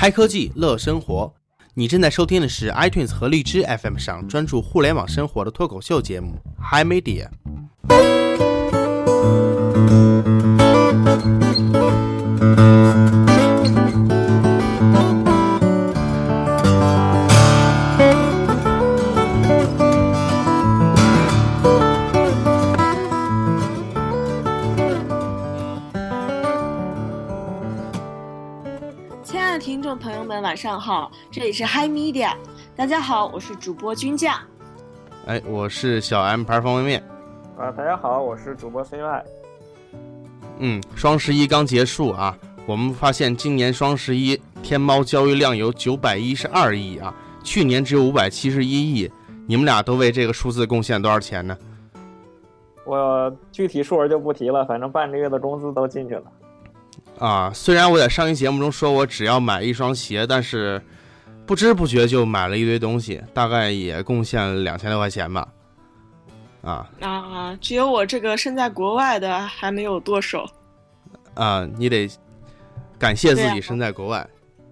嗨科技乐生活，你正在收听的是 iTunes 和荔枝 FM 上专注互联网生活的脱口秀节目《Hi Media》。上好，这里是 Hi Media，大家好，我是主播军将。哎，我是小 M 牌方便面。啊，大家好，我是主播 CY。嗯，双十一刚结束啊，我们发现今年双十一天猫交易量有九百一十二亿啊，去年只有五百七十一亿。你们俩都为这个数字贡献多少钱呢？我具体数额就不提了，反正半个月的工资都进去了。啊，虽然我在上期节目中说我只要买一双鞋，但是不知不觉就买了一堆东西，大概也贡献了两千多块钱吧。啊啊，只有我这个身在国外的还没有剁手。啊，你得感谢自己身在国外。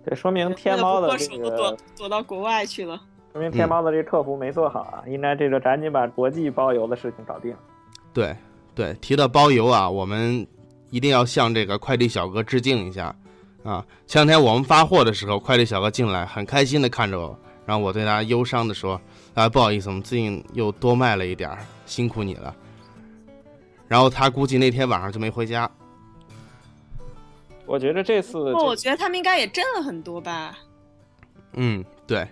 这说明天猫的剁这个手都躲，躲到国外去了。说明天猫的这个客服没做好啊，应该这个赶紧把国际包邮的事情搞定。对对，提到包邮啊，我们一定要向这个快递小哥致敬一下啊！前两天我们发货的时候，快递小哥进来，很开心的看着我，然后我对他忧伤的说：“啊，不好意思，我们最近又多卖了一点儿，辛苦你了。”然后他估计那天晚上就没回家。我觉得这次不我觉得他们应该也挣了很多吧。嗯，对，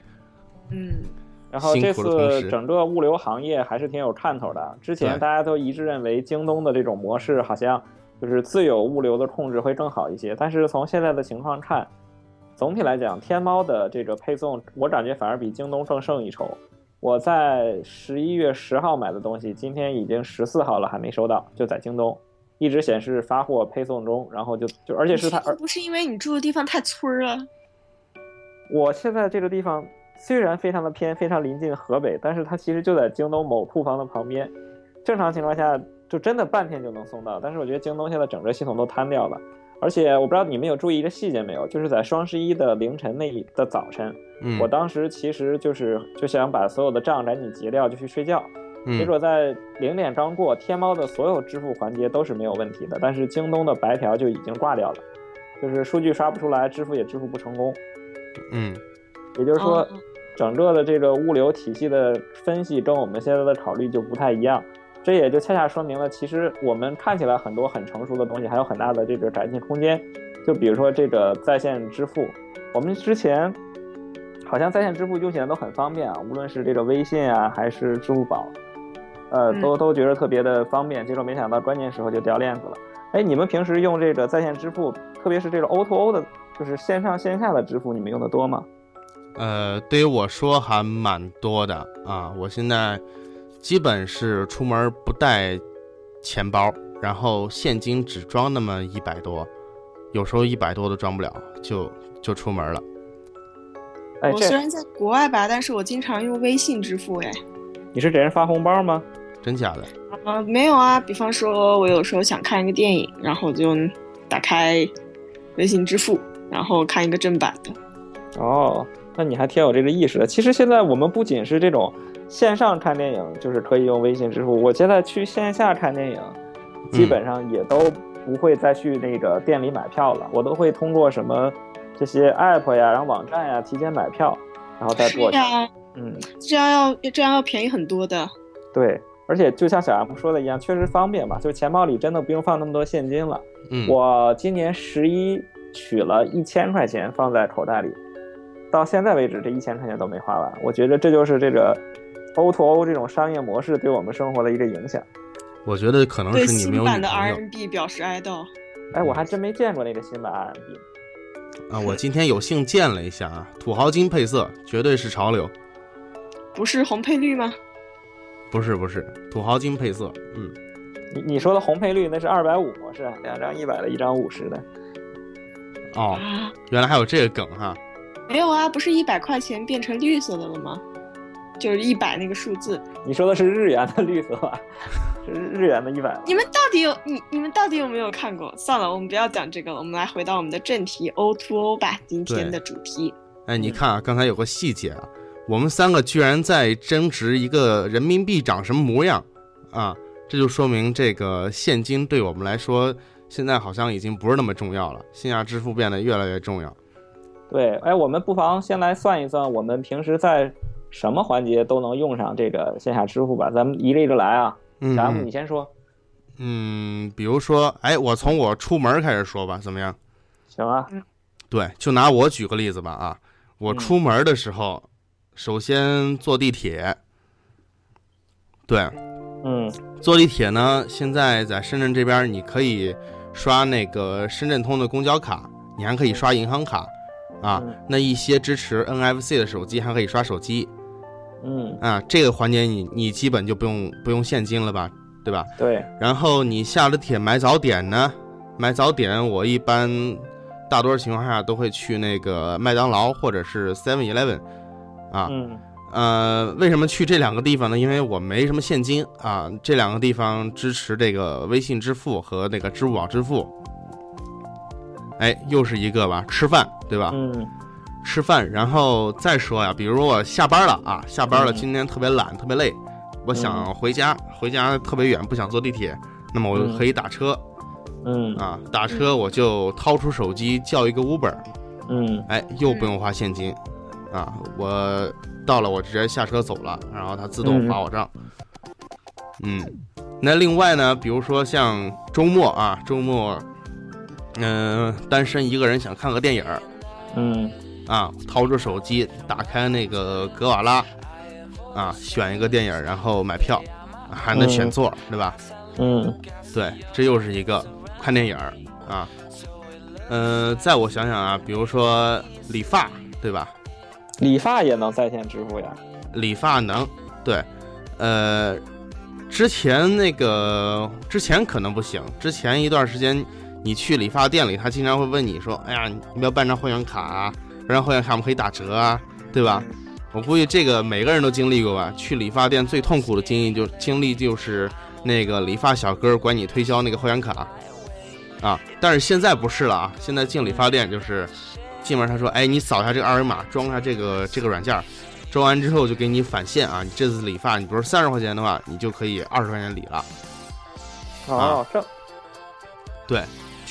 嗯，然后这次整个物流行业还是挺有看头的。之前大家都一致认为京东的这种模式好像就是自有物流的控制会更好一些，但是从现在的情况看，总体来讲，天猫的这个配送，我感觉反而比京东更胜一筹。我在十一月十号买的东西，今天已经十四号了，还没收到，就在京东，一直显示发货配送中，然后就就而且是它，而不是因为你住的地方太村儿了。我现在这个地方虽然非常的偏，非常临近河北，但是它其实就在京东某库房的旁边。正常情况下，就真的半天就能送到。但是我觉得京东现在整个系统都瘫掉了，而且我不知道你们有注意一个细节没有，就是在双十一的凌晨那一的早晨，嗯，我当时其实就是就想把所有的账赶紧结掉，就去睡觉。结嗯果在零点刚过，天猫的所有支付环节都是没有问题的，但是京东的白条就已经挂掉了，就是数据刷不出来，支付也支付不成功。嗯也就是说哦，整个的这个物流体系的分析跟我们现在的考虑就不太一样。这也就恰恰说明了，其实我们看起来很多很成熟的东西，还有很大的这个改进空间。就比如说这个在线支付，我们之前好像在线支付用起来都很方便啊，无论是这个微信啊，还是支付宝，呃，嗯都都觉得特别的方便。结果没想到关键时候就掉链子了。哎，你们平时用这个在线支付，特别是这个 O to O 的，就是线上线下的支付，你们用的多吗？呃，对于我说还蛮多的啊。我现在基本是出门不带钱包，然后现金只装那么一百多，有时候一百多都装不了，就就出门了。哎，我虽然在国外吧，但是我经常用微信支付。哎，你是给人发红包吗？真假的？啊、没有啊。比方说，我有时候想看一个电影，然后我就打开微信支付，然后看一个正版的。哦，那你还挺有这个意识的。其实现在我们不仅是这种线上看电影，就是可以用微信支付，我现在去线下看电影，基本上也都不会再去那个店里买票了，我都会通过什么这些 app 呀，然后网站呀提前买票，然后再是过去。呀，嗯，这样要这样要便宜很多的。对。而且就像小 M 说的一样，确实方便嘛，就是钱包里真的不用放那么多现金了。嗯，我今年十一取了一千块钱放在口袋里，到现在为止这一千块钱都没花完。我觉得这就是这个 O to O 这种商业模式对我们生活的一个影响。我觉得可能是你没有新版的女朋友 RMB 表示哀悼。哎，我还真没见过那个新版 RMB。啊。我今天有幸见了一下啊，土豪金配色绝对是潮流。不是红配绿吗？不是不是，土豪金配色，嗯，你你说的红配绿那是二百五模式，两张一百的，一张五十的。哦，啊，原来还有这个梗哈。没有啊，不是一百块钱变成绿色的了吗？就是一百那个数字。你说的是日元的绿色吧？是日元的一百。你们到底有你你们到底有没有看过？算了，我们不要讲这个了，我们来回到我们的正题 O to O 吧，今天的主题。哎，你看啊，刚才有个细节啊，我们三个居然在争执一个人民币长什么模样啊，这就说明这个现金对我们来说现在好像已经不是那么重要了，线下支付变得越来越重要。对，哎，我们不妨先来算一算，我们平时在什么环节都能用上这个线下支付吧？咱们一个一个来啊。嗯，小 M，你先说。嗯，比如说，哎，我从我出门开始说吧，怎么样？行啊。对，就拿我举个例子吧啊。我出门的时候，首先坐地铁。对，嗯，坐地铁呢，现在在深圳这边，你可以刷那个深圳通的公交卡，你还可以刷银行卡，啊，那一些支持 NFC 的手机还可以刷手机，嗯，啊，这个环节你你基本就不用不用现金了吧，对吧？对。然后你下了铁买早点呢，买早点我一般。大多数情况下都会去那个麦当劳或者是 Seven Eleven，啊，嗯呃，为什么去这两个地方呢？因为我没什么现金啊，这两个地方支持这个微信支付和那个支付宝支付。哎，又是一个吧，吃饭对吧？嗯，吃饭，然后再说呀，比如我下班了啊，下班了，今天特别懒，特别累，我想回家，回家特别远，不想坐地铁，那么我就可以打车。嗯。啊，打车我就掏出手机叫一个 Uber，嗯，哎，又不用花现金，啊，我到了我直接下车走了，然后它自动划我账。嗯，那另外呢，比如说像周末啊，周末，嗯，单身一个人想看个电影，嗯，啊，掏出手机打开那个格瓦拉，啊，选一个电影，然后买票，还能选座，对吧？嗯，对，这又是一个。看电影儿啊，嗯，再我想想啊，比如说理发，对吧？理发也能在线支付呀？理发能，对，呃，之前那个之前可能不行，之前一段时间你去理发店里，他经常会问你说：“哎呀，你要办张会员卡啊？办张会员卡我们可以打折啊，对吧？”我估计这个每个人都经历过吧？去理发店最痛苦的经历就经历就是那个理发小哥管你推销那个会员卡。啊，但是现在不是了啊！现在进理发店就是，进门他说：“哎，你扫一下这个二维码，装一下这个这个软件，装完之后就给你返现啊！你这次理发，你比如三十块钱的话，你就可以二十块钱理了。”哦，这对，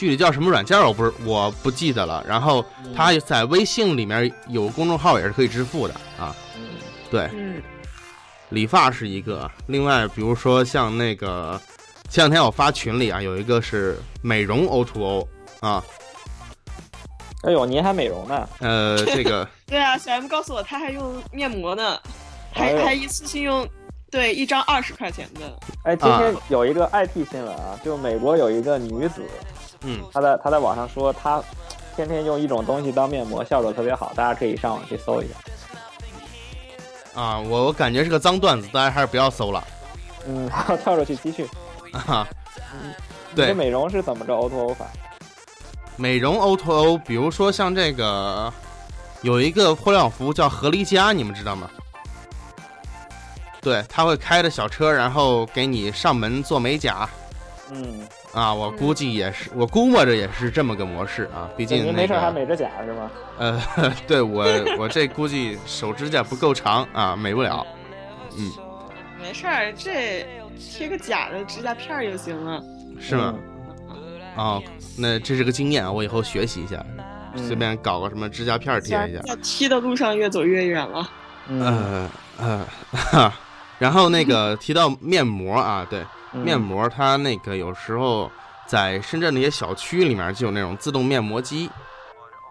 具体叫什么软件我不是我不记得了。然后他在微信里面有公众号也是可以支付的啊。对，理发是一个，另外比如说像那个。前两天我发群里啊，有一个是美容 O to O 啊。哎呦，您还美容呢？呃，这个 对啊，小 M 告诉我他还用面膜呢，还还一次性用，对，一张二十块钱的。哎，今天有一个 IT 新闻啊，就美国有一个女子，嗯，他在他在网上说他天天用一种东西当面膜，效果特别好，大家可以上网去搜一下。啊，我我感觉是个脏段子，大家还是不要搜了。嗯，好，跳出去继续。啊，对，这美容是怎么着 O to O 法？美容 O to O，比如说像这个，有一个互联网服务叫合离家，你们知道吗？对，他会开着小车，然后给你上门做美甲。嗯，啊，我估计也是，我估摸着也是这么个模式啊。毕竟您没事还美着甲是吗？呃，对我我这估计手指甲不够长啊，美不了。嗯，没事儿，这。贴个假的指甲片就行了，是吗？哦，那这是个经验啊，我以后学习一下，随便搞个什么指甲片贴一下。在踢的路上越走越远了。嗯呃呃，然后那个提到面膜啊，对，面膜它那个有时候在深圳那些小区里面就有那种自动面膜机。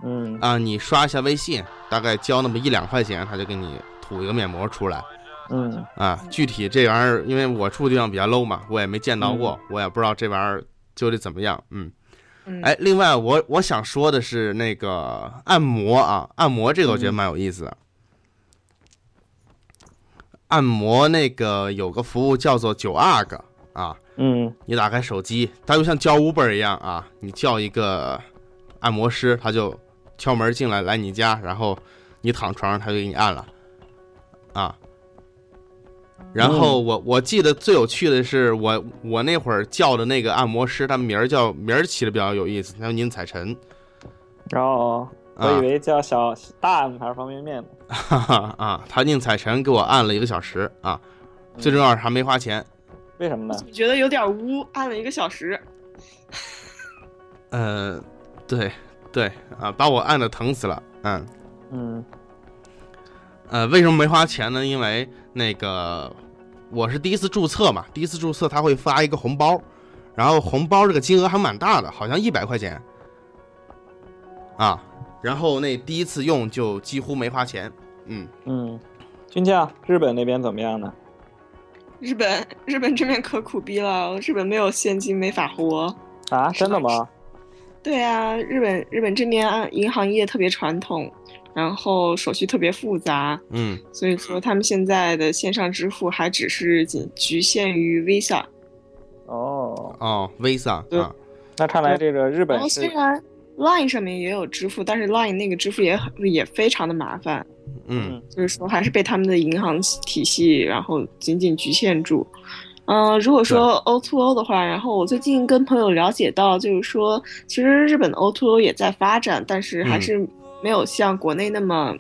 嗯啊，你刷一下微信，大概交那么一两块钱，他就给你吐一个面膜出来。嗯啊，具体这玩意儿，因为我住的地方比较 low 嘛，我也没见到过，我也不知道这玩意儿究竟怎么样。嗯，哎，另外我我想说的是那个按摩啊，按摩这个我觉得蛮有意思的。按摩那个有个服务叫做九阿哥啊，嗯，你打开手机，它就像叫 Uber 一样啊，你叫一个按摩师，他就敲门进来来你家，然后你躺床上，他就给你按了，啊。然后我我记得最有趣的是，我我那会儿叫的那个按摩师，他名儿叫名儿起的比较有意思，他叫宁采臣。然后我以为叫小大按还是方便面呢。哈 哈啊，他宁采臣给我按了一个小时啊，最重要是还没花钱。为什么呢？觉得有点污，按了一个小时。呃，对对啊，把我按的疼死了。嗯嗯。呃，为什么没花钱呢？因为那个我是第一次注册嘛，第一次注册他会发一个红包，然后红包这个金额还蛮大的，好像一百块钱啊。然后那第一次用就几乎没花钱。嗯嗯，军将，日本那边怎么样呢？日本日本这边可苦逼了，日本没有现金没法活啊？真的吗？对啊，日本日本这边银行业特别传统。然后手续特别复杂，嗯，所以说他们现在的线上支付还只是仅局限于 Visa。哦哦，Visa 啊，那看来这个日本虽然 Line 上面也有支付，但是 Line 那个支付也很也非常的麻烦，嗯，就是说还是被他们的银行体系然后紧紧局限住。嗯，如果说 O to O 的话，然后我最近跟朋友了解到，就是说其实日本的 O to O 也在发展，但是还是。没有像国内那么，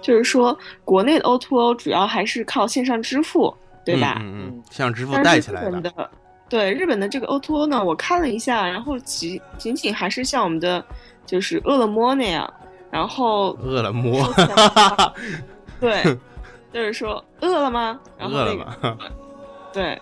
就是说国内的 O to O 主要还是靠线上支付，对吧？嗯嗯，线上支付带起来的。对日本的这个 O2O 呢，我看了一下，然后仅仅仅还是像我们的就是饿了么那样，然后饿了么，对，就是说饿了吗？然后那个，对，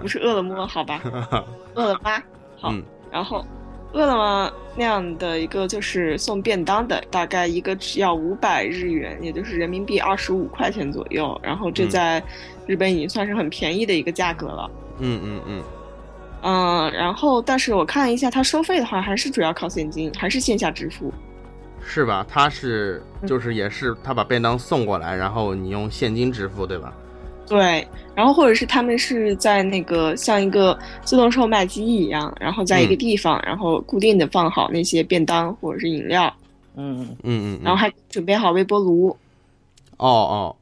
不是饿了么，好吧？饿了吗？好，然后。饿了么那样的一个就是送便当的，大概一个只要五百日元，也就是人民币二十五块钱左右。然后这在日本已经算是很便宜的一个价格了。嗯嗯嗯。嗯，然后但是我看了一下，它收费的话还是主要靠现金，还是线下支付。是吧？他是就是也是他把便当送过来，然后你用现金支付，对吧？对，然后或者是他们是在那个像一个自动售卖机一样，然后在一个地方，然后固定的放好那些便当或者是饮料，嗯嗯嗯，然后还准备好微波炉。哦哦，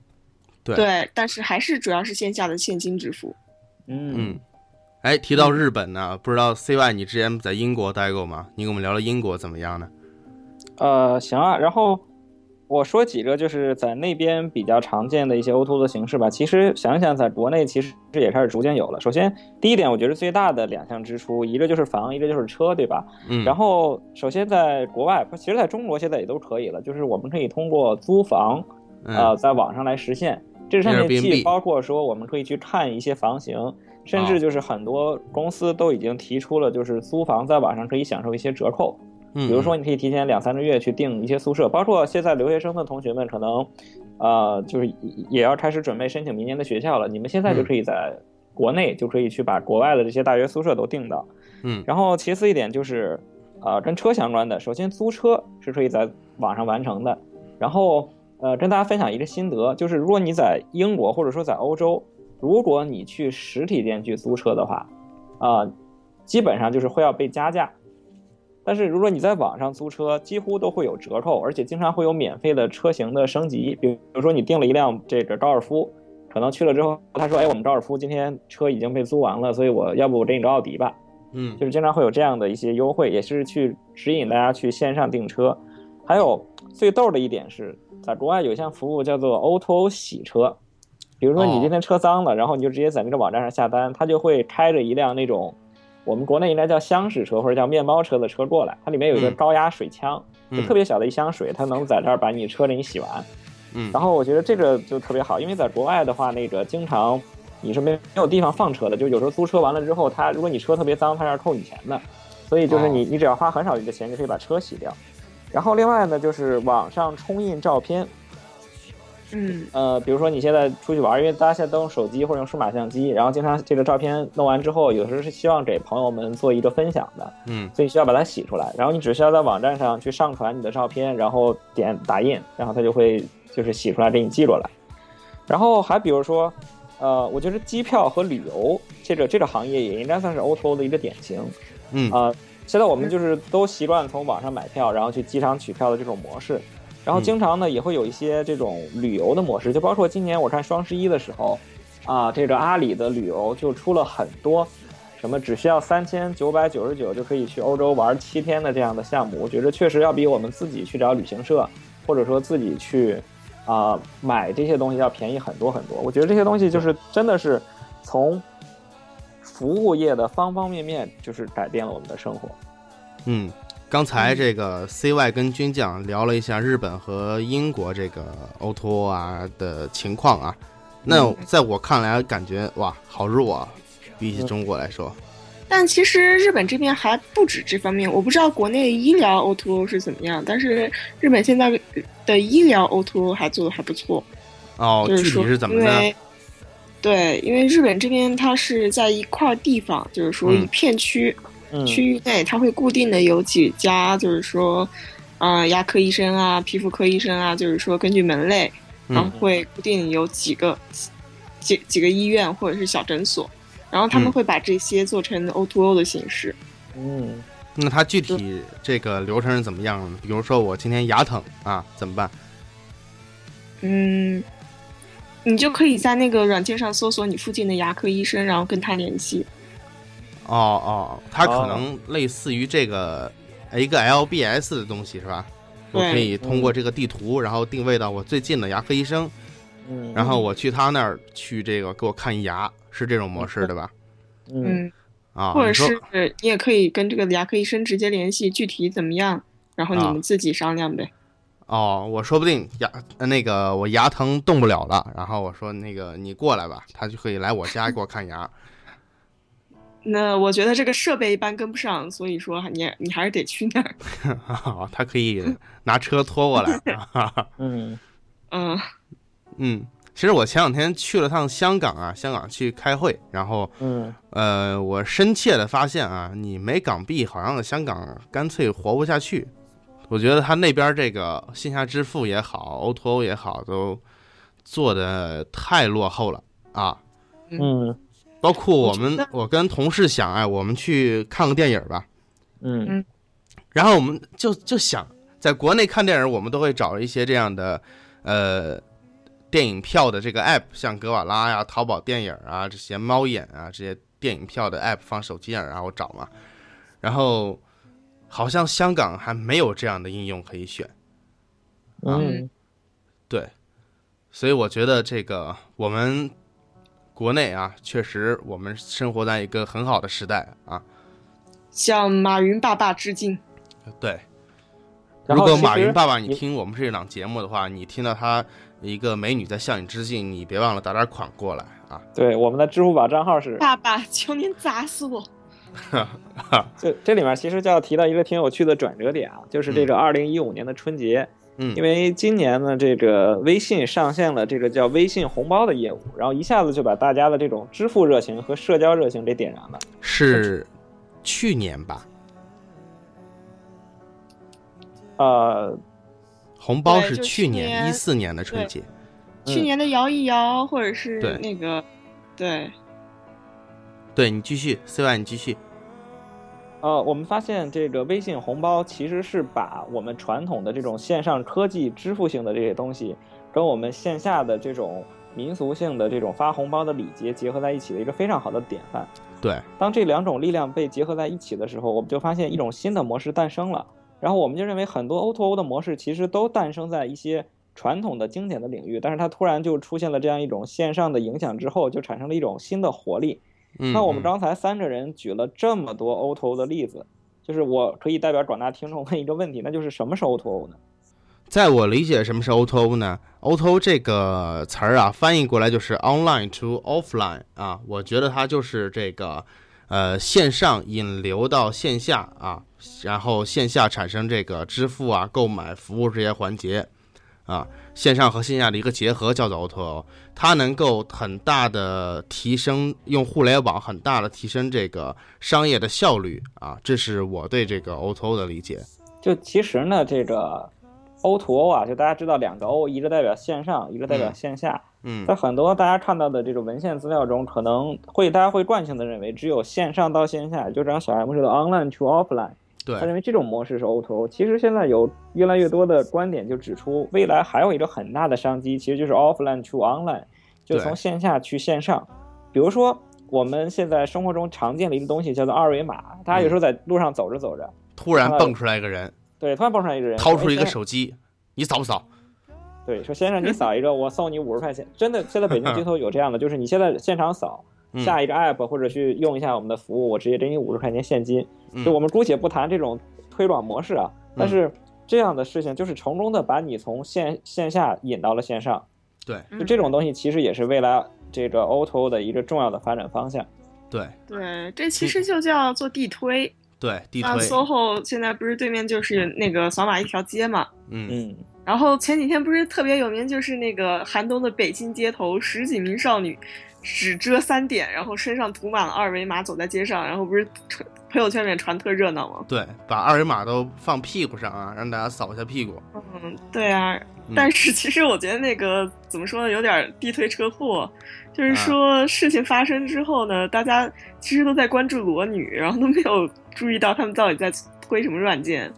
对对，但是还是主要是线下的现金支付。嗯嗯，哎，提到日本呢，不知道 CY 你之前在英国待过吗？你跟我们聊聊英国怎么样呢？呃，行啊，然后。我说几个就是在那边比较常见的一些 O2O 的形式吧。其实想想，在国内其实也开始逐渐有了。首先，第一点，我觉得最大的两项支出，一个就是房，一个就是车，对吧？嗯。然后，首先在国外，其实在中国现在也都可以了，就是我们可以通过租房，呃，在网上来实现。这上面既包括说我们可以去看一些房型，甚至就是很多公司都已经提出了，就是租房在网上可以享受一些折扣。比如说，你可以提前两三个月去订一些宿舍，包括现在留学生的同学们，可能，呃，就是也要开始准备申请明年的学校了。你们现在就可以在国内就可以去把国外的这些大学宿舍都订到。嗯。然后其次一点就是，呃，跟车相关的，首先租车是可以在网上完成的。然后，呃，跟大家分享一个心得，就是如果你在英国或者说在欧洲，如果你去实体店去租车的话，啊，基本上就是会要被加价。但是如果你在网上租车，几乎都会有折扣，而且经常会有免费的车型的升级。比如说你订了一辆这个高尔夫，可能去了之后，他说：“哎，我们高尔夫今天车已经被租完了，所以我要不我给你个奥迪吧。”嗯，就是经常会有这样的一些优惠，也是去指引大家去线上订车。还有最逗的一点是，在国外有一项服务叫做 O2O 洗车，比如说你今天车脏了，然后你就直接在那个网站上下单，他就会开着一辆那种。我们国内应该叫厢式车或者叫面包车的车过来，它里面有一个高压水枪，就特别小的一箱水，它能在这儿把你车给你洗完。嗯，然后我觉得这个就特别好，因为在国外的话，那个经常你是没没有地方放车的，就有时候租车完了之后，他如果你车特别脏，他要扣你钱的，所以就是你你只要花很少的钱就可以把车洗掉。然后另外呢，就是网上冲印照片。嗯，呃，比如说你现在出去玩，因为大家现在都用手机或者用数码相机，然后经常这个照片弄完之后，有时候是希望给朋友们做一个分享的，嗯，所以需要把它洗出来，然后你只需要在网站上去上传你的照片，然后点打印，然后它就会就是洗出来给你寄过来。然后还比如说，呃，我觉得机票和旅游这个这个行业也应该算是 O2O 的一个典型，嗯啊，现在我们就是都习惯从网上买票，然后去机场取票的这种模式。然后经常呢也会有一些这种旅游的模式，就包括今年我看双十一的时候，啊，这个阿里的旅游就出了很多，什么只需要三千九百九十九就可以去欧洲玩七天的这样的项目，我觉得确实要比我们自己去找旅行社，或者说自己去啊买这些东西要便宜很多很多。我觉得这些东西就是真的是从服务业的方方面面，就是改变了我们的生活。嗯。刚才这个 CY 跟军将聊了一下日本和英国这个 O2O 啊的情况啊，那在我看来感觉哇好弱啊，比起中国来说。但其实日本这边还不止这方面，我不知道国内医疗 O2O 是怎么样，但是日本现在的医疗 O2O 还做的还不错。哦，具体是怎么呢？对，因为日本这边它是在一块地方，就是说一片区。区域内，它会固定的有几家，就是说，啊，牙科医生啊，皮肤科医生啊，就是说根据门类，然后会固定有几个几几个医院或者是小诊所，然后他们会把这些做成 O to O 的形式。嗯，那它具体这个流程是怎么样的？比如说我今天牙疼啊，怎么办？嗯，你就可以在那个软件上搜索你附近的牙科医生，然后跟他联系。哦哦，它可能类似于这个一个 LBS 的东西是吧？我可以通过这个地图，然后定位到我最近的牙科医生，嗯，然后我去他那儿去这个给我看牙，是这种模式对吧？嗯，啊，或者是你也可以跟这个牙科医生直接联系，具体怎么样，然后你们自己商量呗。哦，我说不定牙那个我牙疼动不了了，然后我说那个你过来吧，他就可以来我家给我看牙。那我觉得这个设备一般跟不上，所以说你你还是得去那儿。他可以拿车拖过来。嗯嗯嗯，其实我前两天去了趟香港啊，香港去开会，然后嗯呃，我深切的发现啊，你没港币，好像香港干脆活不下去。我觉得他那边这个线下支付也好，O to O 也好，都做的太落后了啊。嗯。包括我们，我跟同事想，哎，我们去看个电影吧，嗯，然后我们就就想，在国内看电影，我们都会找一些这样的，呃，电影票的这个 app，像格瓦拉呀、淘宝电影啊这些、猫眼啊这些电影票的 app 放手机上，然后找嘛，然后好像香港还没有这样的应用可以选，嗯，对，所以我觉得这个我们。国内啊，确实我们生活在一个很好的时代啊，向马云爸爸致敬。对，如果马云爸爸你听我们这档节目的话，你听到他一个美女在向你致敬，你别忘了打点款过来啊。对，我们的支付宝账号是。爸爸，求您砸死我！这这里面其实就要提到一个挺有趣的转折点啊，就是这个二零一五年的春节。嗯，因为今年呢，这个微信上线了这个叫微信红包的业务，然后一下子就把大家的这种支付热情和社交热情给点燃了。是去年吧？呃，红包是去年一四年的春节，去年的摇一摇，或者是那个，对，对你继续，CY 你继续。呃，我们发现这个微信红包其实是把我们传统的这种线上科技支付性的这些东西，跟我们线下的这种民俗性的这种发红包的礼节结合在一起的一个非常好的典范。对，当这两种力量被结合在一起的时候，我们就发现一种新的模式诞生了。然后我们就认为很多 O2O 的模式其实都诞生在一些传统的经典的领域，但是它突然就出现了这样一种线上的影响之后，就产生了一种新的活力。那我们刚才三个人举了这么多 O2O 的例子，就是我可以代表广大听众问一个问题，那就是什么是 O2O 呢？在我理解，什么是 O2O 呢？O2O 这个词儿啊，翻译过来就是 Online to Offline 啊，我觉得它就是这个，呃，线上引流到线下啊，然后线下产生这个支付啊、购买服务这些环节。啊，线上和线下的一个结合叫做 O2O，它能够很大的提升用互联网，很大的提升这个商业的效率啊，这是我对这个 O2O 的理解。就其实呢，这个 O2O 啊，就大家知道两个 O，一个代表线上，一个代表线下。嗯，在很多大家看到的这种文献资料中，可能会大家会惯性的认为只有线上到线下，就像小 M 说的 online to offline。他认为这种模式是 O2O，其实现在有越来越多的观点就指出，未来还有一个很大的商机，其实就是 offline to online，就从线下去线上。比如说我们现在生活中常见的一个东西叫做二维码，大家有时候在路上走着走着，突然蹦出来一个人，对，突然蹦出来一个人，掏出一个手机，你扫不扫？对，说先生你扫一个，我送你五十块钱。真的，现在北京街头有这样的，就是你现在现场扫，下一个 app 或者去用一下我们的服务，我直接给你五十块钱现金。就我们姑且不谈这种推广模式啊，但是这样的事情就是成功的把你从线线下引到了线上。对，就这种东西其实也是未来这个 O2O 的一个重要的发展方向。对对，这其实就叫做地推。对，地推。SOHO 现在不是对面就是那个扫码一条街嘛？嗯嗯。然后前几天不是特别有名，就是那个寒冬的北京街头，十几名少女只遮三点，然后身上涂满了二维码，走在街上，然后不是传朋友圈里面传特热闹吗？对，把二维码都放屁股上啊，让大家扫一下屁股。嗯，对啊。但是其实我觉得那个怎么说呢，有点地推车祸，就是说事情发生之后呢，大家其实都在关注裸女，然后都没有注意到他们到底在推什么软件。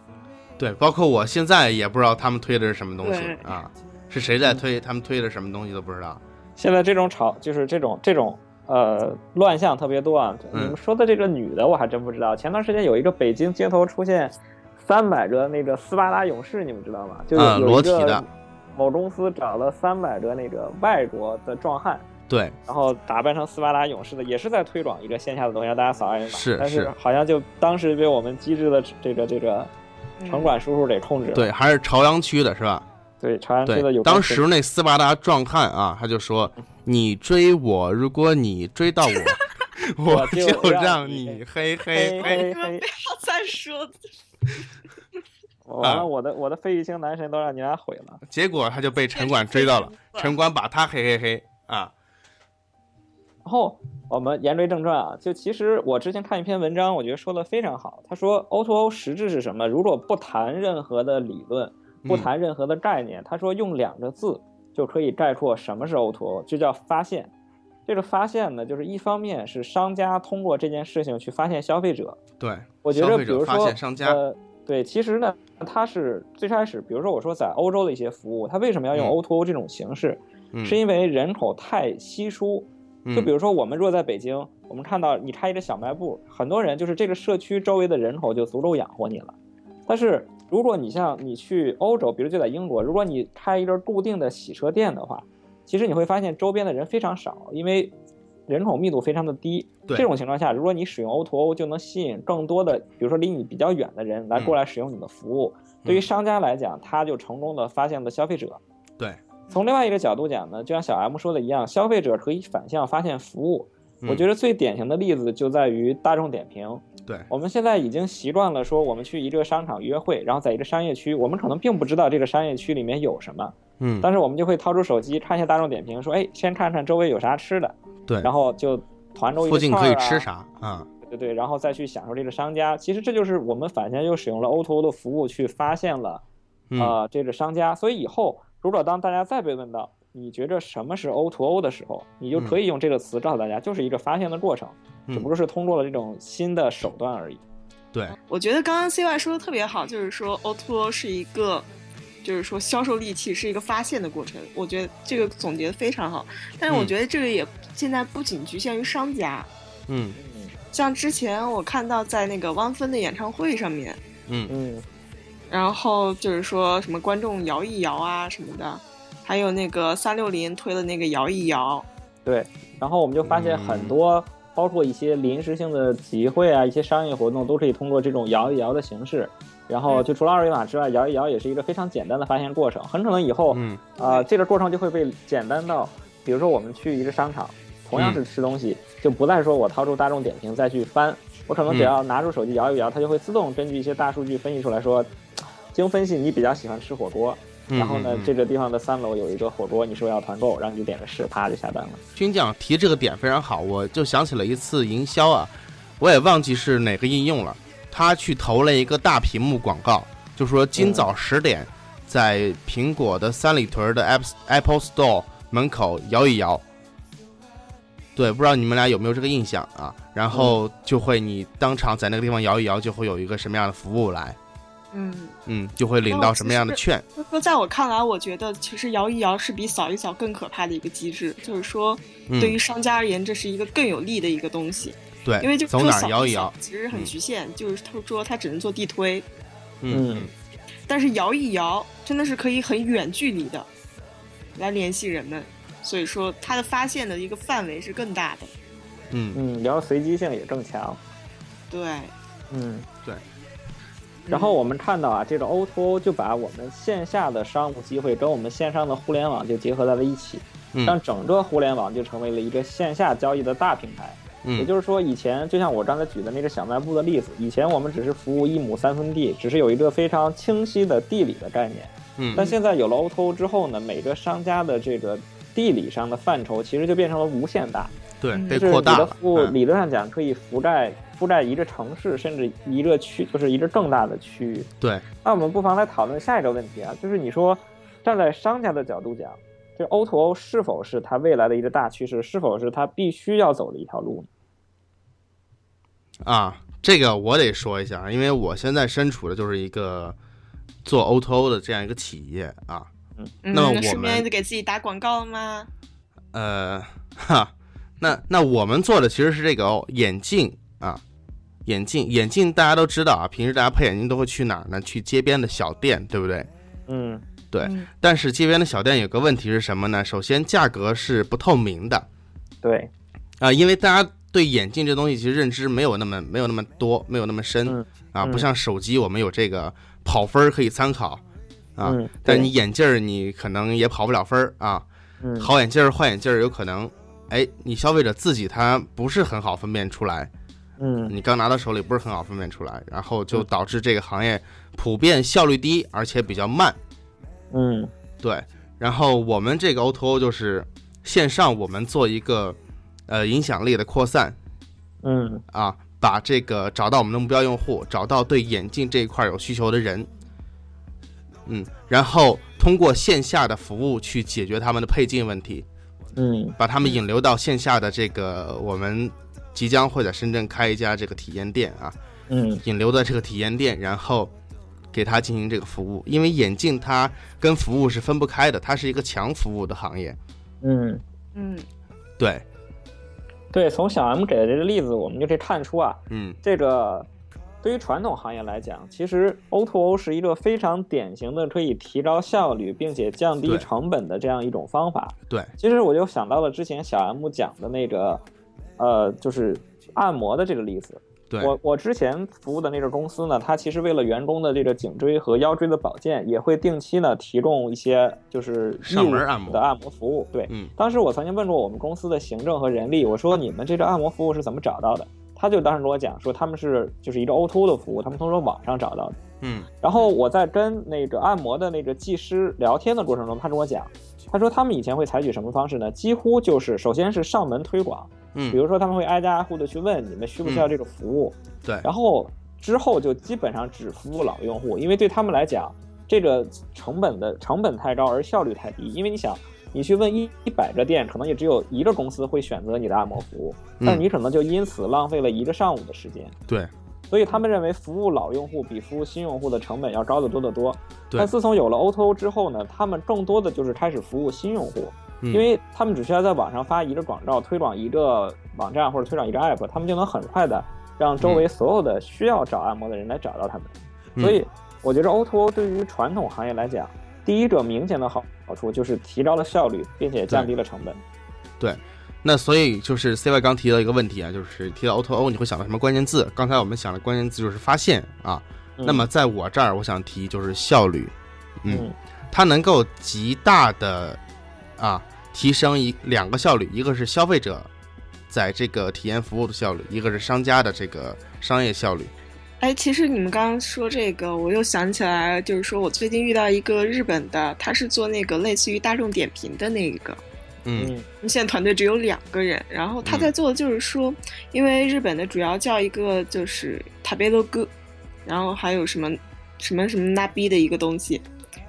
对，包括我现在也不知道他们推的是什么东西啊，是谁在推？他们推的什么东西都不知道。现在这种吵，就是这种这种呃乱象特别多啊。你们说的这个女的，我还真不知道。前段时间有一个北京街头出现三百个那个斯巴达勇士，你们知道吗？就是有一个某公司找了三百个那个外国的壮汉，对，然后打扮成斯巴达勇士的，也是在推广一个线下的东西，让大家扫二维码。是，但是好像就当时被我们机智的这个这个。城管叔叔给控制了，对，还是朝阳区的是吧？对，长安区的有。当时那斯巴达壮汉啊，他就说：“你追我，如果你追到我，我就让你嘿嘿嘿。”不要再说。完了，我的我的费玉清男神都让你俩毁了。结果他就被城管追到了，城管把他嘿嘿嘿啊。然后我们言归正传啊，就其实我之前看一篇文章，我觉得说的非常好。他说 O to O 实质是什么？如果不谈任何的理论，不谈任何的概念，他说用两个字就可以概括什么是 O2O，就叫发现。这个发现呢，就是一方面是商家通过这件事情去发现消费者。对，我觉得比如说呃，对，其实呢，它是最开始，比如说我说在欧洲的一些服务，它为什么要用 O2O 这种形式？是因为人口太稀疏。就比如说，我们若在北京，我们看到你开一个小卖部，很多人就是这个社区周围的人口就足够养活你了。但是如果你像你去欧洲，比如就在英国，如果你开一个固定的洗车店的话，其实你会发现周边的人非常少，因为人口密度非常的低。这种情况下，如果你使用 O2O，就能吸引更多的，比如说离你比较远的人来过来使用你的服务。对于商家来讲，他就成功的发现了消费者。对。从另外一个角度讲呢，就像小 M 说的一样，消费者可以反向发现服务。我觉得最典型的例子就在于大众点评。对，我们现在已经习惯了说，我们去一个商场约会，然后在一个商业区，我们可能并不知道这个商业区里面有什么。嗯。但是我们就会掏出手机看一下大众点评，说，哎，先看看周围有啥吃的。对。然后就团购一附近可以吃啥啊？对对对，然后再去享受这个商家。其实这就是我们反向又使用了 O2O 的服务去发现了，啊，这个商家。所以以后如果当大家再被问到，你觉着什么是 O to O 的时候，你就可以用这个词告诉大家，就是一个发现的过程，只不过是通过了这种新的手段而已。对，我觉得刚刚 CY 说的特别好，就是说 O to O 是一个，就是说销售利器是一个发现的过程。我觉得这个总结的非常好。但是我觉得这个也现在不仅局限于商家，嗯，像之前我看到在那个汪峰的演唱会上面，嗯嗯，然后就是说什么观众摇一摇啊什么的。还有那个三六零推的那个摇一摇，对，然后我们就发现很多，包括一些临时性的集会啊，一些商业活动都可以通过这种摇一摇的形式。然后就除了二维码之外，摇一摇也是一个非常简单的发现过程。很可能以后，嗯，啊，这个过程就会被简单到，比如说我们去一个商场，同样是吃东西，就不再说我掏出大众点评再去翻，我可能只要拿出手机摇一摇，它就会自动根据一些大数据分析出来说，经分析你比较喜欢吃火锅。然后呢，这个地方的三楼有一个火锅，你说要团购，然后你就点个试，啪就下单了。军将提这个点非常好，我就想起了一次营销啊，我也忘记是哪个应用了，他去投了一个大屏幕广告，就说今早十点，在苹果的三里屯的 App Apple Store 门口摇一摇。对，不知道你们俩有没有这个印象啊？然后就会你当场在那个地方摇一摇，就会有一个什么样的服务来。嗯嗯，就会领到什么样的券？说在我看来，我觉得其实摇一摇是比扫一扫更可怕的一个机制，就是说对于商家而言，这是一个更有利的一个东西。对，因为就走哪摇一摇，其实很局限，就是他说他只能做地推。嗯，但是摇一摇真的是可以很远距离的来联系人们，所以说它的发现的一个范围是更大的。嗯嗯，然后随机性也更强。对，嗯对。然后我们看到啊，这个 O2O 就把我们线下的商务机会跟我们线上的互联网就结合在了一起，让整个互联网就成为了一个线下交易的大平台。嗯，也就是说，以前就像我刚才举的那个小卖部的例子，以前我们只是服务一亩三分地，只是有一个非常清晰的地理的概念。嗯，但现在有了 O2O 之后呢，每个商家的这个地理上的范畴其实就变成了无限大。对，被扩大了。理论上讲可以覆盖覆盖一个城市，甚至一个区，就是一个更大的区域。对。那我们不妨来讨论下一个问题啊，就是你说站在商家的角度讲，这 O2O O 是否是它未来的一个大趋势，是否是它必须要走的一条路呢？啊，这个我得说一下，因为我现在身处的就是一个做 O2O O 的这样一个企业啊。嗯。那么我们顺便给自己打广告了吗？呃，哈。那那我们做的其实是这个哦，眼镜啊，眼镜眼镜大家都知道啊，平时大家配眼镜都会去哪儿呢？去街边的小店，对不对？嗯，对。但是街边的小店有个问题是什么呢？首先价格是不透明的。对。啊，因为大家对眼镜这东西其实认知没有那么没有那么多，没有那么深啊，不像手机我们有这个跑分可以参考啊，但你眼镜你可能也跑不了分啊。嗯。好眼镜坏眼镜有可能。哎，你消费者自己他不是很好分辨出来，嗯，你刚拿到手里不是很好分辨出来，然后就导致这个行业普遍效率低，而且比较慢，嗯，对。然后我们这个 O2O 就是线上，我们做一个呃影响力的扩散，嗯，啊，把这个找到我们的目标用户，找到对眼镜这一块有需求的人，嗯，然后通过线下的服务去解决他们的配镜问题。嗯，把他们引流到线下的这个，我们即将会在深圳开一家这个体验店啊，嗯，引流的这个体验店，然后给他进行这个服务，因为眼镜它跟服务是分不开的，它是一个强服务的行业。嗯。嗯，对，对，从小 M 给的这个例子，我们就可以看出啊，嗯，这个。对于传统行业来讲，其实 O2O 是一个非常典型的可以提高效率并且降低成本的这样一种方法。对，其实我就想到了之前小 M 讲的那个，呃，就是按摩的这个例子。对，我我之前服务的那个公司呢，它其实为了员工的这个颈椎和腰椎的保健，也会定期呢提供一些就是上门按摩的按摩服务。对，嗯，当时我曾经问过我们公司的行政和人力，我说你们这个按摩服务是怎么找到的？他就当时跟我讲说，他们是就是一个 O2O 的服务，他们从说网上找到的。嗯，然后我在跟那个按摩的那个技师聊天的过程中，他跟我讲，他说他们以前会采取什么方式呢？几乎就是首先是上门推广，嗯，比如说他们会挨家挨户的去问你们需不需要这个服务，对，然后之后就基本上只服务老用户，因为对他们来讲，这个成本的成本太高而效率太低，因为你想。你去问一一百个店，可能也只有一个公司会选择你的按摩服务，但你可能就因此浪费了一个上午的时间。对，所以他们认为服务老用户比服务新用户的成本要高得多得多。对。但自从有了 O2O 之后呢，他们更多的就是开始服务新用户，因为他们只需要在网上发一个广告，推广一个网站或者推广一个 App，他们就能很快的让周围所有的需要找按摩的人来找到他们。所以我觉得 O2O 对于传统行业来讲，第一个明显的好。好处就是提高了效率，并且降低了成本。对，那所以就是 CY 刚提到一个问题啊，就是提到 O2O，你会想到什么关键字？刚才我们想的关键字就是发现啊。那么在我这儿，我想提就是效率。嗯，它能够极大的啊提升一两个效率，一个是消费者在这个体验服务的效率，一个是商家的这个商业效率。哎，其实你们刚刚说这个，我又想起来，就是说我最近遇到一个日本的，他是做那个类似于大众点评的那一个，嗯，现在团队只有两个人，然后他在做的就是说，因为日本的主要叫一个就是塔贝罗哥，然后还有什么什么什么那逼的一个东西，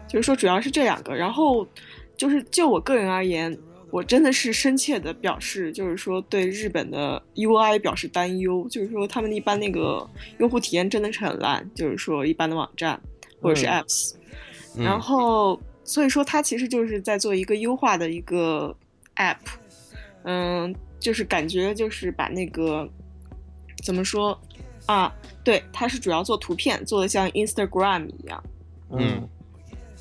就是说主要是这两个，然后就是就我个人而言，我真的是深切的表示，就是说对日本的 UI 表示担忧，就是说他们一般那个用户体验真的是很烂，就是说一般的网站或者是 apps，然后所以说它其实就是在做一个优化的一个 app，嗯，就是感觉就是把那个怎么说？啊？对，它是主要做图片，做的像 Instagram 一样，嗯。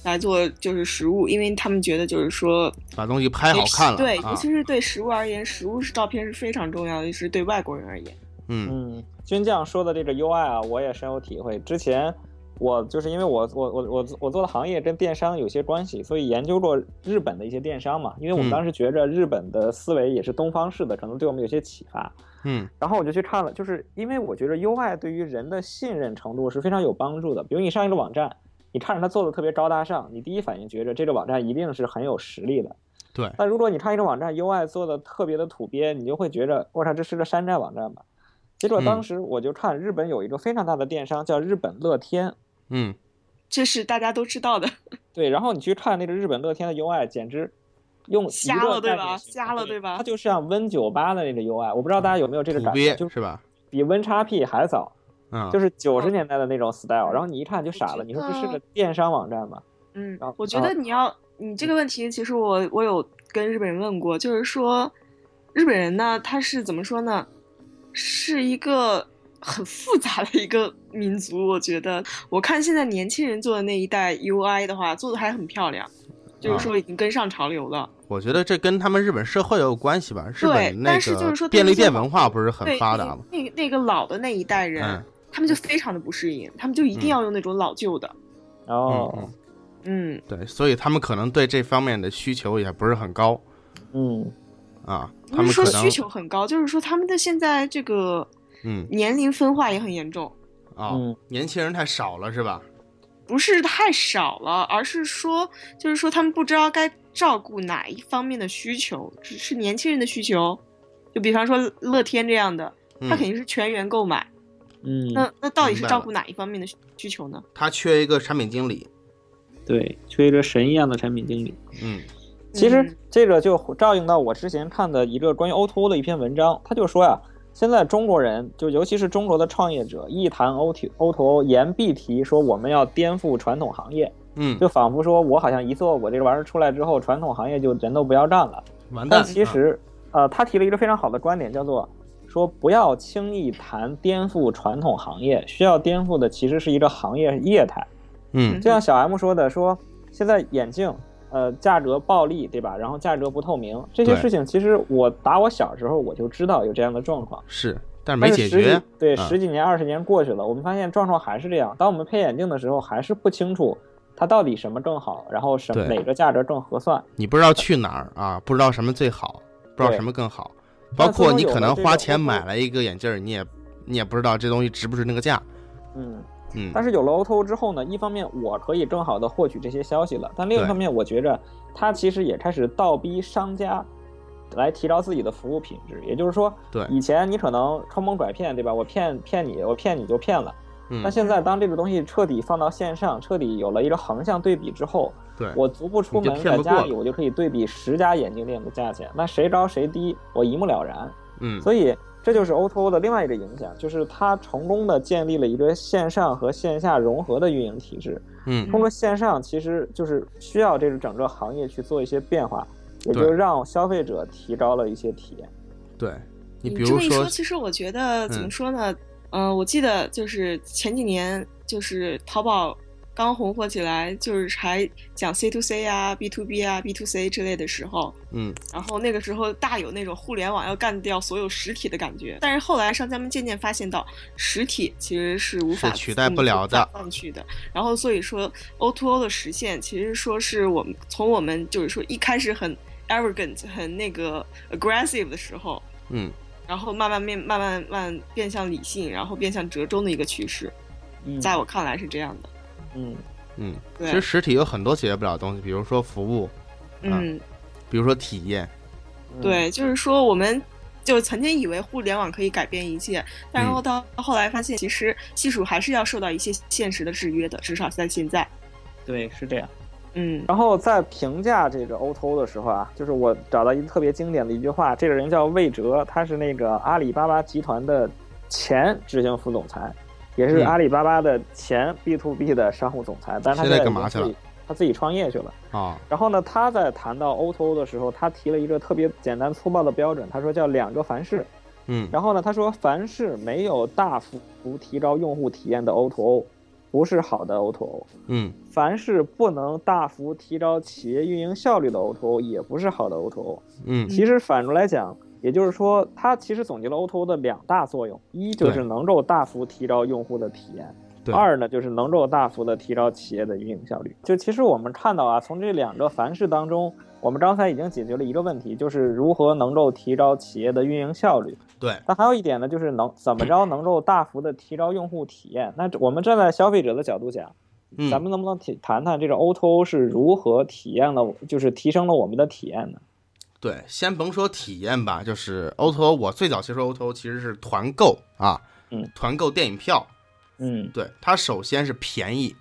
来做就是实物，因为他们觉得就是说把东西拍好看了，对，尤其是对实物而言，实物是照片是非常重要的，是对外国人而言。嗯嗯，军将说的这个 UI 啊，我也深有体会。之前我就是因为我我我我我做的行业跟电商有些关系，所以研究过日本的一些电商嘛。因为我们当时觉着日本的思维也是东方式的，可能对我们有些启发。嗯，然后我就去看了，就是因为我觉得 UI 对于人的信任程度是非常有帮助的。比如你上一个网站。你看着它做的特别高大上，你第一反应觉着这个网站一定是很有实力的。对。但如果你看一个网站 UI 做的特别的土鳖，你就会觉着，我操，这是个山寨网站吧？结果当时我就看日本有一个非常大的电商叫日本乐天，嗯，这是大家都知道的。对，然后你去看那个日本乐天的 UI，简直用瞎了对吧？瞎了对吧？它就像 Win 九八的那个 UI，我不知道大家有没有这个感觉，就是吧？比 Win 叉 P 还早。嗯，就是九十年代的那种 style，然后你一看就傻了。你说这是个电商网站吗？嗯，我觉得你要你这个问题，其实我我有跟日本人问过，就是说日本人呢，他是怎么说呢？是一个很复杂的一个民族。我觉得，我看现在年轻人做的那一代 UI 的话，做的还很漂亮，就是说已经跟上潮流了。我觉得这跟他们日本社会有关系吧？日本那个便利店文化不是很发达吗？那那个老的那一代人。他们就非常的不适应，他们就一定要用那种老旧的。哦，嗯，对，所以他们可能对这方面的需求也不是很高。嗯，啊，不是说需求很高，就是说他们的现在这个，嗯，年龄分化也很严重。啊，年轻人太少了是吧？不是太少了，而是说，就是说他们不知道该照顾哪一方面的需求，只是年轻人的需求。就比方说乐天这样的，他肯定是全员购买。嗯，那那到底是照顾哪一方面的需求呢？他缺一个产品经理，对，缺一个神一样的产品经理。嗯，其实这个就照应到我之前看的一个关于 O2O 的一篇文章，他就说呀，现在中国人就尤其是中国的创业者，一谈 O2O，言必提说我们要颠覆传统行业。嗯，就仿佛说我好像一做我这个玩意儿出来之后，传统行业就人都不要干了。完蛋。但其实，呃，他提了一个非常好的观点，叫做。说不要轻易谈颠覆传统行业，需要颠覆的其实是一个行业业态。嗯，就像小 M 说的，说现在眼镜，呃，价格暴利，对吧？然后价格不透明，这些事情其实我打我小时候我就知道有这样的状况。是，但是没解决。对，十几年、二十年过去了，我们发现状况还是这样。当我们配眼镜的时候，还是不清楚它到底什么更好，然后什哪个价格更合算。你不知道去哪儿啊？不知道什么最好，不知道什么更好。包括你可能花钱买了一个眼镜，你也你也不知道这东西值不值那个价。嗯嗯。但是有了 O2O 之后呢，一方面我可以更好的获取这些消息了，但另一方面，我觉着它其实也开始倒逼商家来提高自己的服务品质。也就是说，对以前你可能坑蒙拐骗，对吧？我骗骗你，我骗你就骗了。嗯。那现在当这个东西彻底放到线上，彻底有了一个横向对比之后。对我足不出门，在家里我就可以对比十家眼镜店的价钱，那谁高谁低，我一目了然。嗯，所以这就是 O2O 的另外一个影响，就是它成功的建立了一个线上和线下融合的运营体制。嗯，通过线上其实就是需要这个整个行业去做一些变化，也就让消费者提高了一些体验。对，你比如说，其实我觉得怎么说呢？嗯，我记得就是前几年就是淘宝。刚红火起来，就是还讲 C to C 啊、B to B 啊、B to C 之类的时候，嗯，然后那个时候大有那种互联网要干掉所有实体的感觉。但是后来商家们渐渐发现到，实体其实是无法取代不了的上去的。然后所以说 O to O 的实现，其实说是我们从我们就是说一开始很 arrogant、很那个 aggressive 的时候，嗯，然后慢慢变、慢慢慢变向理性，然后变向折中的一个趋势。在我看来是这样的。嗯。嗯，其实实体有很多解决不了的东西，比如说服务，嗯，比如说体验，对，就是说我们就曾经以为互联网可以改变一切，但然后到后来发现，其实技术还是要受到一些现实的制约的，至少在现在。对，是这样。嗯，然后在评价这个 O2O 的时候啊，就是我找到一个特别经典的一句话，这个人叫魏哲，他是那个阿里巴巴集团的前执行副总裁，也是阿里巴巴的前 B to B 的商务总裁，但是他现在干嘛去了？他自己创业去了啊。然后呢，他在谈到 O to O 的时候，他提了一个特别简单粗暴的标准，他说叫两个凡是。嗯。然后呢，他说凡是没有大幅提高用户体验的 O to O，。不是好的 O to O 嗯，凡是不能大幅提高企业运营效率的 O to O，也不是好的 O2O，嗯，其实反过来讲，也就是说，它其实总结了 O2O 的两大作用，一就是能够大幅提高用户的体验，二呢就是能够大幅的提高企业的运营效率。就其实我们看到啊，从这两个凡事当中。我们刚才已经解决了一个问题，就是如何能够提高企业的运营效率。对，那还有一点呢，就是能怎么着能够大幅的提高用户体验。那我们站在消费者的角度讲，咱们能不能提谈谈这个 O2O 是如何体验了，就是提升了我们的体验呢？对，先甭说体验吧，就是 O to 我最早接触 Oto 其实是团购啊，嗯，团购电影票，嗯，对，它首先是便宜，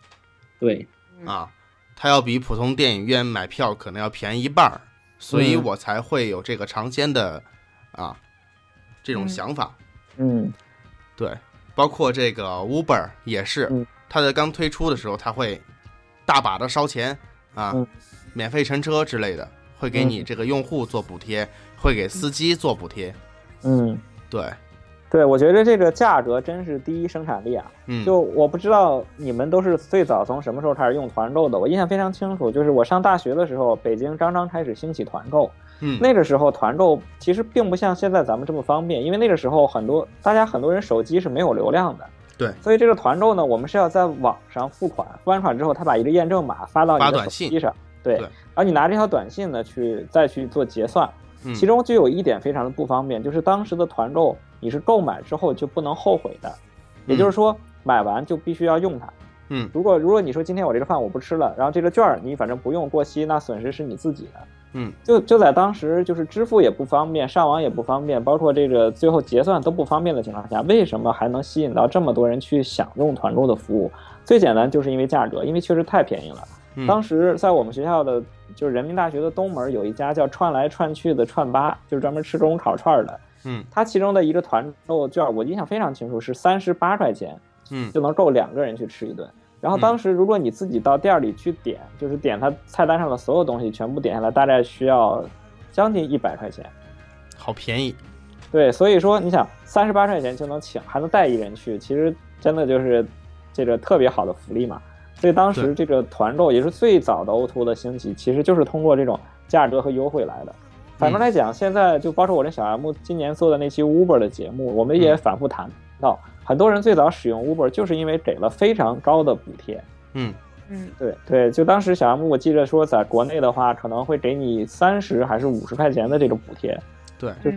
对，啊。它要比普通电影院买票可能要便宜一半儿，所以我才会有这个尝鲜的啊这种想法。嗯，对，包括这个 Uber 也是，它在刚推出的时候，它会大把的烧钱啊，免费乘车之类的，会给你这个用户做补贴，会给司机做补贴。嗯，对。对，我觉得这个价格真是第一生产力啊！嗯，就我不知道你们都是最早从什么时候开始用团购的。我印象非常清楚，就是我上大学的时候，北京刚刚开始兴起团购。嗯，那个时候团购其实并不像现在咱们这么方便，因为那个时候很多大家很多人手机是没有流量的。对，所以这个团购呢，我们是要在网上付款，付完款之后，他把一个验证码发到你的手机上，对，然后你拿这条短信呢去再去做结算。其中就有一点非常的不方便，就是当时的团购。你是购买之后就不能后悔的，也就是说买完就必须要用它。嗯，如果如果你说今天我这个饭我不吃了，然后这个券儿你反正不用过期，那损失是你自己的。嗯，就就在当时就是支付也不方便，上网也不方便，包括这个最后结算都不方便的情况下，为什么还能吸引到这么多人去享用团购的服务？最简单就是因为价格，因为确实太便宜了。当时在我们学校的，就是人民大学的东门有一家叫串来串去的串吧，就是专门吃中午烤串的。嗯，它其中的一个团购券，我印象非常清楚，是三十八块钱，嗯，就能够两个人去吃一顿。然后当时如果你自己到店里去点，就是点它菜单上的所有东西全部点下来，大概需要将近一百块钱，好便宜。对，所以说你想三十八块钱就能请，还能带一人去，其实真的就是这个特别好的福利嘛。所以当时这个团购也是最早的 O2O 的兴起，其实就是通过这种价格和优惠来的。反过来讲，现在就包括我跟小 M 今年做的那期 Uber 的节目，我们也反复谈到，很多人最早使用 Uber 就是因为给了非常高的补贴。嗯嗯，对对，就当时小 M 我记得说，在国内的话可能会给你三十还是五十块钱的这个补贴。对，就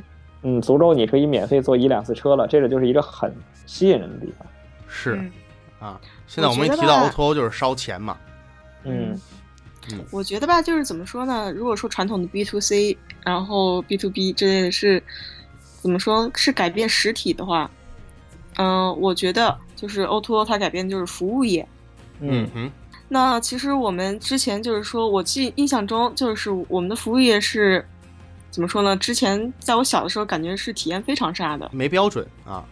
嗯，足够你可以免费坐一两次车了，这个就是一个很吸引人的地方。是啊，现在我们一提到 O2O 就是烧钱嘛。嗯。我觉得吧，就是怎么说呢？如果说传统的 B to C，然后 B to B 之类的是怎么说？是改变实体的话，嗯，我觉得就是 O to O 它改变就是服务业。嗯哼。那其实我们之前就是说，我记印象中就是我们的服务业是怎么说呢？之前在我小的时候，感觉是体验非常差的，没标准啊。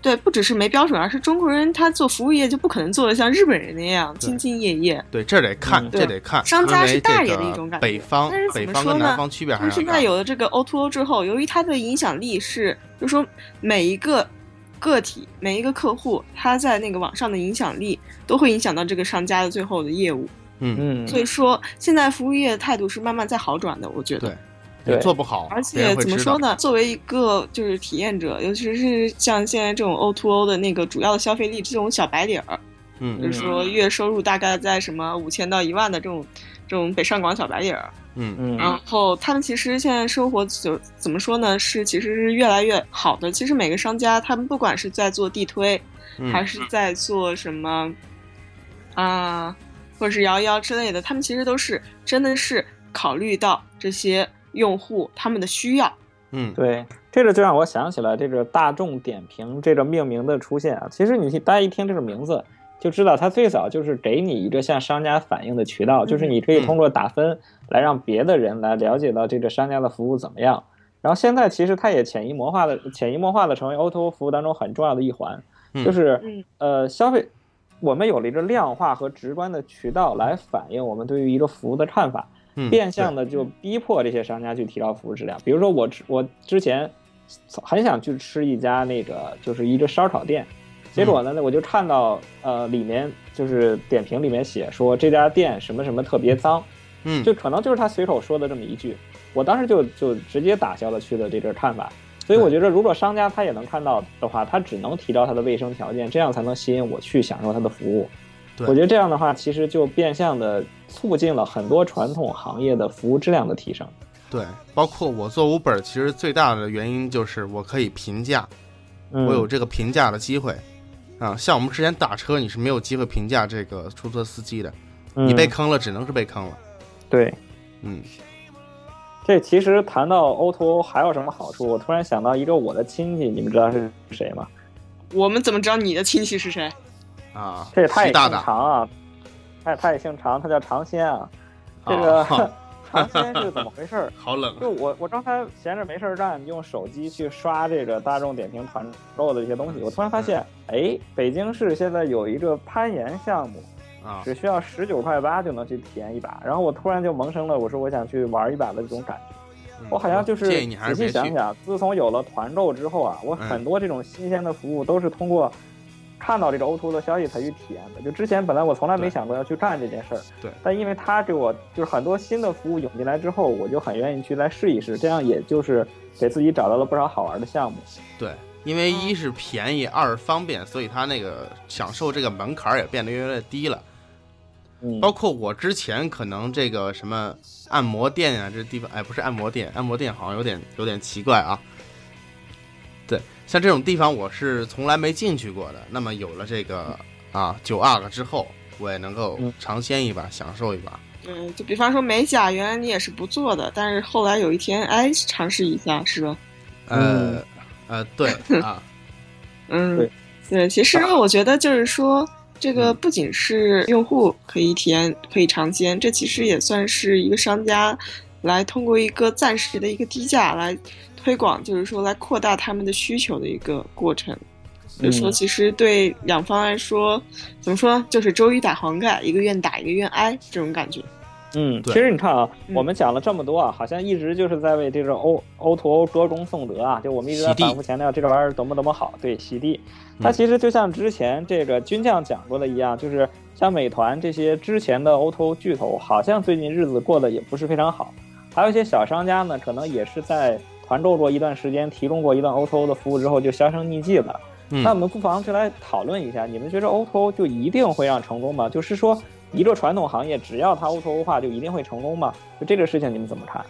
对，不只是没标准，而是中国人他做服务业就不可能做的像日本人那样兢兢业业。对，这得看，这得看。商家是大爷的一种感觉。北方，但是怎么说呢方区别还是现在有了这个 O to O 之后，由于它的影响力是，就是说每一个个体、每一个客户，他在那个网上的影响力，都会影响到这个商家的最后的业务。嗯嗯。所以说，现在服务业的态度是慢慢在好转的，我觉得。对。也做不好，而且怎么说呢？作为一个就是体验者，尤其是像现在这种 O to O 的那个主要的消费力，这种小白领儿，嗯，就是说月收入大概在什么五千到一万的这种这种北上广小白领儿，嗯嗯，然后他们其实现在生活就怎么说呢？是其实是越来越好的。其实每个商家他们不管是在做地推，还是在做什么啊，或者是摇一摇之类的，他们其实都是真的是考虑到这些。用户他们的需要，嗯，对，这个就让我想起了这个大众点评这个命名的出现啊。其实你大家一听这个名字，就知道它最早就是给你一个向商家反映的渠道，就是你可以通过打分来让别的人来了解到这个商家的服务怎么样。然后现在其实它也潜移默化的、潜移默化的成为 O2O 服务当中很重要的一环，就是呃消费，我们有了一个量化和直观的渠道来反映我们对于一个服务的看法，变相的就逼迫这些商家去提高服务质量。比如说我我之前很想去吃一家那个就是一个烧烤店，结果呢我就看到呃里面就是点评里面写说这家店什么什么特别脏，嗯，就可能就是他随口说的这么一句。我当时就就直接打消了去的这个看法，所以我觉得如果商家他也能看到的话，他只能提高他的卫生条件，这样才能吸引我去享受他的服务。我觉得这样的话，其实就变相的促进了很多传统行业的服务质量的提升。对，包括我做 Uber，其实最大的原因就是我可以评价，我有这个评价的机会啊。像我们之前打车，你是没有机会评价这个出租车司机的，你被坑了，只能是被坑了。对，嗯。这其实谈到 O2O 还有什么好处？我突然想到一个我的亲戚，你们知道是谁吗？我们怎么知道你的亲戚是谁？啊，这他也姓常啊，他他也姓常，他叫常先啊。这个 常先是怎么回事？好冷。啊就我我刚才闲着没事干，用手机去刷这个大众点评团购的一些东西，我突然发现，哎，北京市现在有一个攀岩项目。啊，只需要十九块八就能去体验一把，然后我突然就萌生了，我说我想去玩一把的这种感觉。我好像就是仔细想想，自从有了团购之后啊，我很多这种新鲜的服务都是通过看到这个 O2O 的消息才去体验的。就之前本来我从来没想过要去干这件事儿，对。但因为他给我就是很多新的服务涌进来之后，我就很愿意去来试一试，这样也就是给自己找到了不少好玩的项目。对。因为一是便宜，二是方便，所以它那个享受这个门槛也变得越来越低了。嗯，包括我之前可能这个什么按摩店啊，这地方哎，不是按摩店，按摩店好像有点有点奇怪啊。对，像这种地方我是从来没进去过的。那么有了这个啊九阿哥之后，我也能够尝鲜一把，享受一把。嗯，就比方说美甲，原来你也是不做的，但是后来有一天哎尝试一下，是吧？呃。呃，对 啊，嗯，对，对，其实我觉得就是说，这个不仅是用户可以体验、可以尝鲜，这其实也算是一个商家来通过一个暂时的一个低价来推广，就是说来扩大他们的需求的一个过程。所以说，其实对两方来说，怎么说，就是周一打黄盖，一个愿打，一个愿挨，这种感觉。嗯，其实你看啊，我们讲了这么多啊，好像一直就是在为这个 O O to O 歌功颂德啊，就我们一直在反复强调这个玩意儿多么多么好。对，洗地，它其实就像之前这个军将讲过的一样，就是像美团这些之前的 O to O 巨头，好像最近日子过得也不是非常好。还有一些小商家呢，可能也是在团购过一段时间，提供过一段 O to O 的服务之后，就销声匿迹了。那我们不妨就来讨论一下，你们觉得 O to O 就一定会让成功吗？就是说。一个传统行业，只要它 O2O 化，就一定会成功吗？就这个事情，你们怎么看？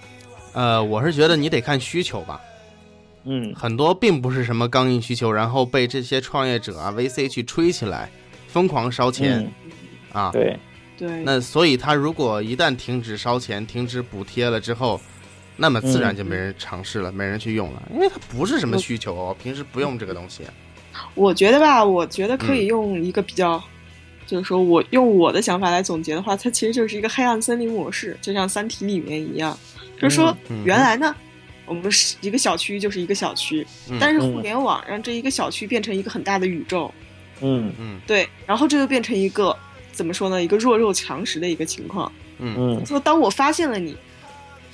呃，我是觉得你得看需求吧。嗯，很多并不是什么刚硬需求，然后被这些创业者啊、VC 去吹起来，疯狂烧钱啊。对对。那所以，他如果一旦停止烧钱、停止补贴了之后，那么自然就没人尝试了，没人去用了，因为它不是什么需求哦，平时不用这个东西。我觉得吧，我觉得可以用一个比较。就是说，我用我的想法来总结的话，它其实就是一个黑暗森林模式，就像《三体》里面一样。就是说，原来呢，我们是一个小区就是一个小区，但是互联网让这一个小区变成一个很大的宇宙。嗯嗯，对，然后这就变成一个怎么说呢？一个弱肉强食的一个情况。嗯嗯，说当我发现了你，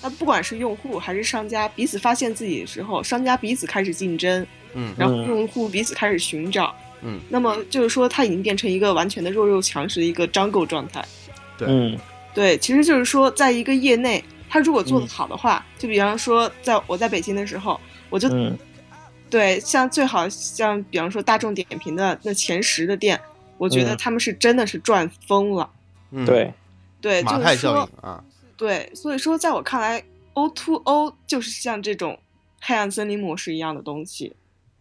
那不管是用户还是商家彼此发现自己的时候，商家彼此开始竞争，嗯，然后用户彼此开始寻找。嗯，那么就是说，它已经变成一个完全的弱肉强食的一个张狗状态。对，对，其实就是说，在一个业内，他如果做得好的话，就比方说，在我在北京的时候，我就，对，像最好像比方说大众点评的那前十的店，我觉得他们是真的是赚疯了。嗯，对，对，马太效应啊。对，所以说，在我看来，O to O 就是像这种黑暗森林模式一样的东西。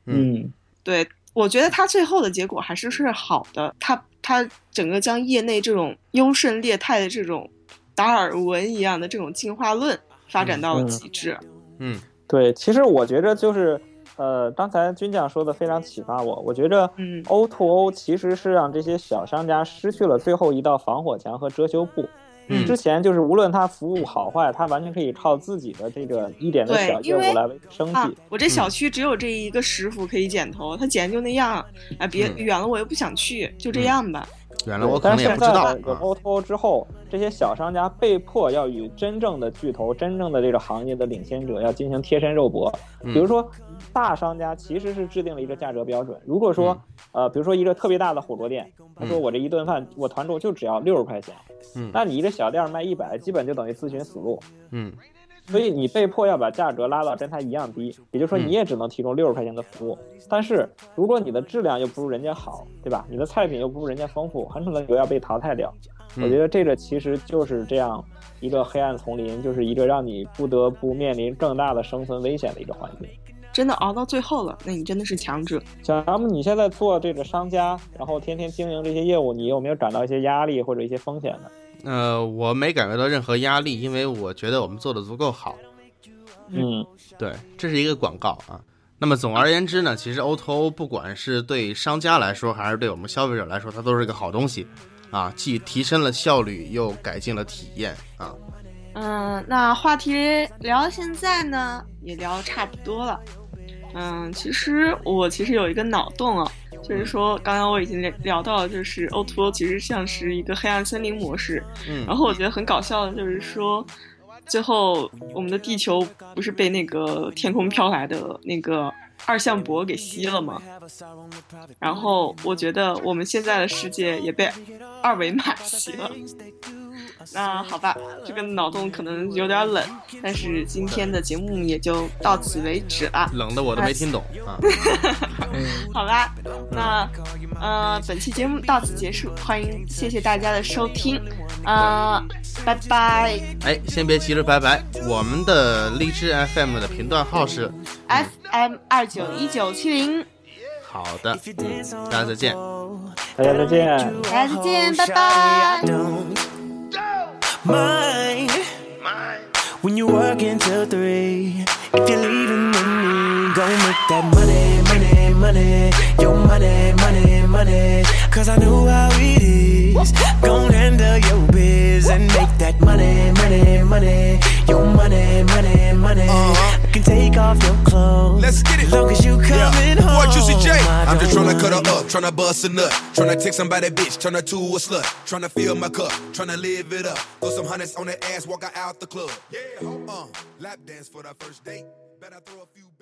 嗯，对。我觉得它最后的结果还是是好的，它它整个将业内这种优胜劣汰的这种达尔文一样的这种进化论发展到了极致。嗯，对，其实我觉着就是呃，刚才军将说的非常启发我。我觉着，嗯，O to O 其实是让这些小商家失去了最后一道防火墙和遮羞布。嗯，之前就是无论他服务好坏，他完全可以靠自己的这个一点的小业务来维持生计。我这小区只有这一个师傅可以剪头，他剪就那样，哎，别远了我又不想去，就这样吧。原来我可能也不知道。有 O to O 之后，这些小商家被迫要与真正的巨头、真正的这个行业的领先者要进行贴身肉搏。比如说，大商家其实是制定了一个价格标准。如果说，呃，比如说一个特别大的火锅店，他说我这一顿饭我团购就只要六十块钱，嗯，那你一个小店卖一百，基本就等于自寻死路，嗯。所以你被迫要把价格拉到跟他一样低，也就是说你也只能提供六十块钱的服务。但是如果你的质量又不如人家好，对吧？你的菜品又不如人家丰富，很可能就要被淘汰掉。我觉得这个其实就是这样一个黑暗丛林，就是一个让你不得不面临更大的生存危险的一个环境。真的熬到最后了，那你真的是强者。小杨，你现在做这个商家，然后天天经营这些业务，你有没有感到一些压力或者一些风险呢？呃，我没感觉到任何压力，因为我觉得我们做的足够好。嗯，对，这是一个广告啊。那么总而言之呢，其实 O to O 不管是对商家来说，还是对我们消费者来说，它都是一个好东西啊，既提升了效率，又改进了体验啊。嗯，那话题聊到现在呢，也聊差不多了。嗯，其实我其实有一个脑洞啊。就是说，刚刚我已经聊聊到了，就是 O to O 其实像是一个黑暗森林模式。嗯，然后我觉得很搞笑的，就是说，最后我们的地球不是被那个天空飘来的那个二向箔给吸了吗？然后我觉得我们现在的世界也被二维码吸了。那好吧，这个脑洞可能有点冷，但是今天的节目也就到此为止了。冷的我都没听懂啊。好吧，那呃，本期节目到此结束，欢迎谢谢大家的收听，呃，拜拜。哎，先别急着拜拜，我们的荔枝 FM 的频段号是 FM 二九一九七零。好的，大家再见，大家再见，大家再见，拜拜。Mine. When you work until three, if you're leaving with me, go make that money, money, money. Your money, money, money. Cause I know how it is. Gon' handle your biz and make that money, money, money. Your money, money, money. Uh-huh. Can take off your clothes. Let's get it. Long as you coming yeah. home. Boy, Juicy J. I'm just trying tryna cut her up, tryna bust a nut. Tryna take somebody bitch, turn her to a slut. Tryna fill my cup, tryna live it up. Throw some hundreds on that ass, walk her out the club. Yeah, uh, lap dance for the first date. Better throw a few.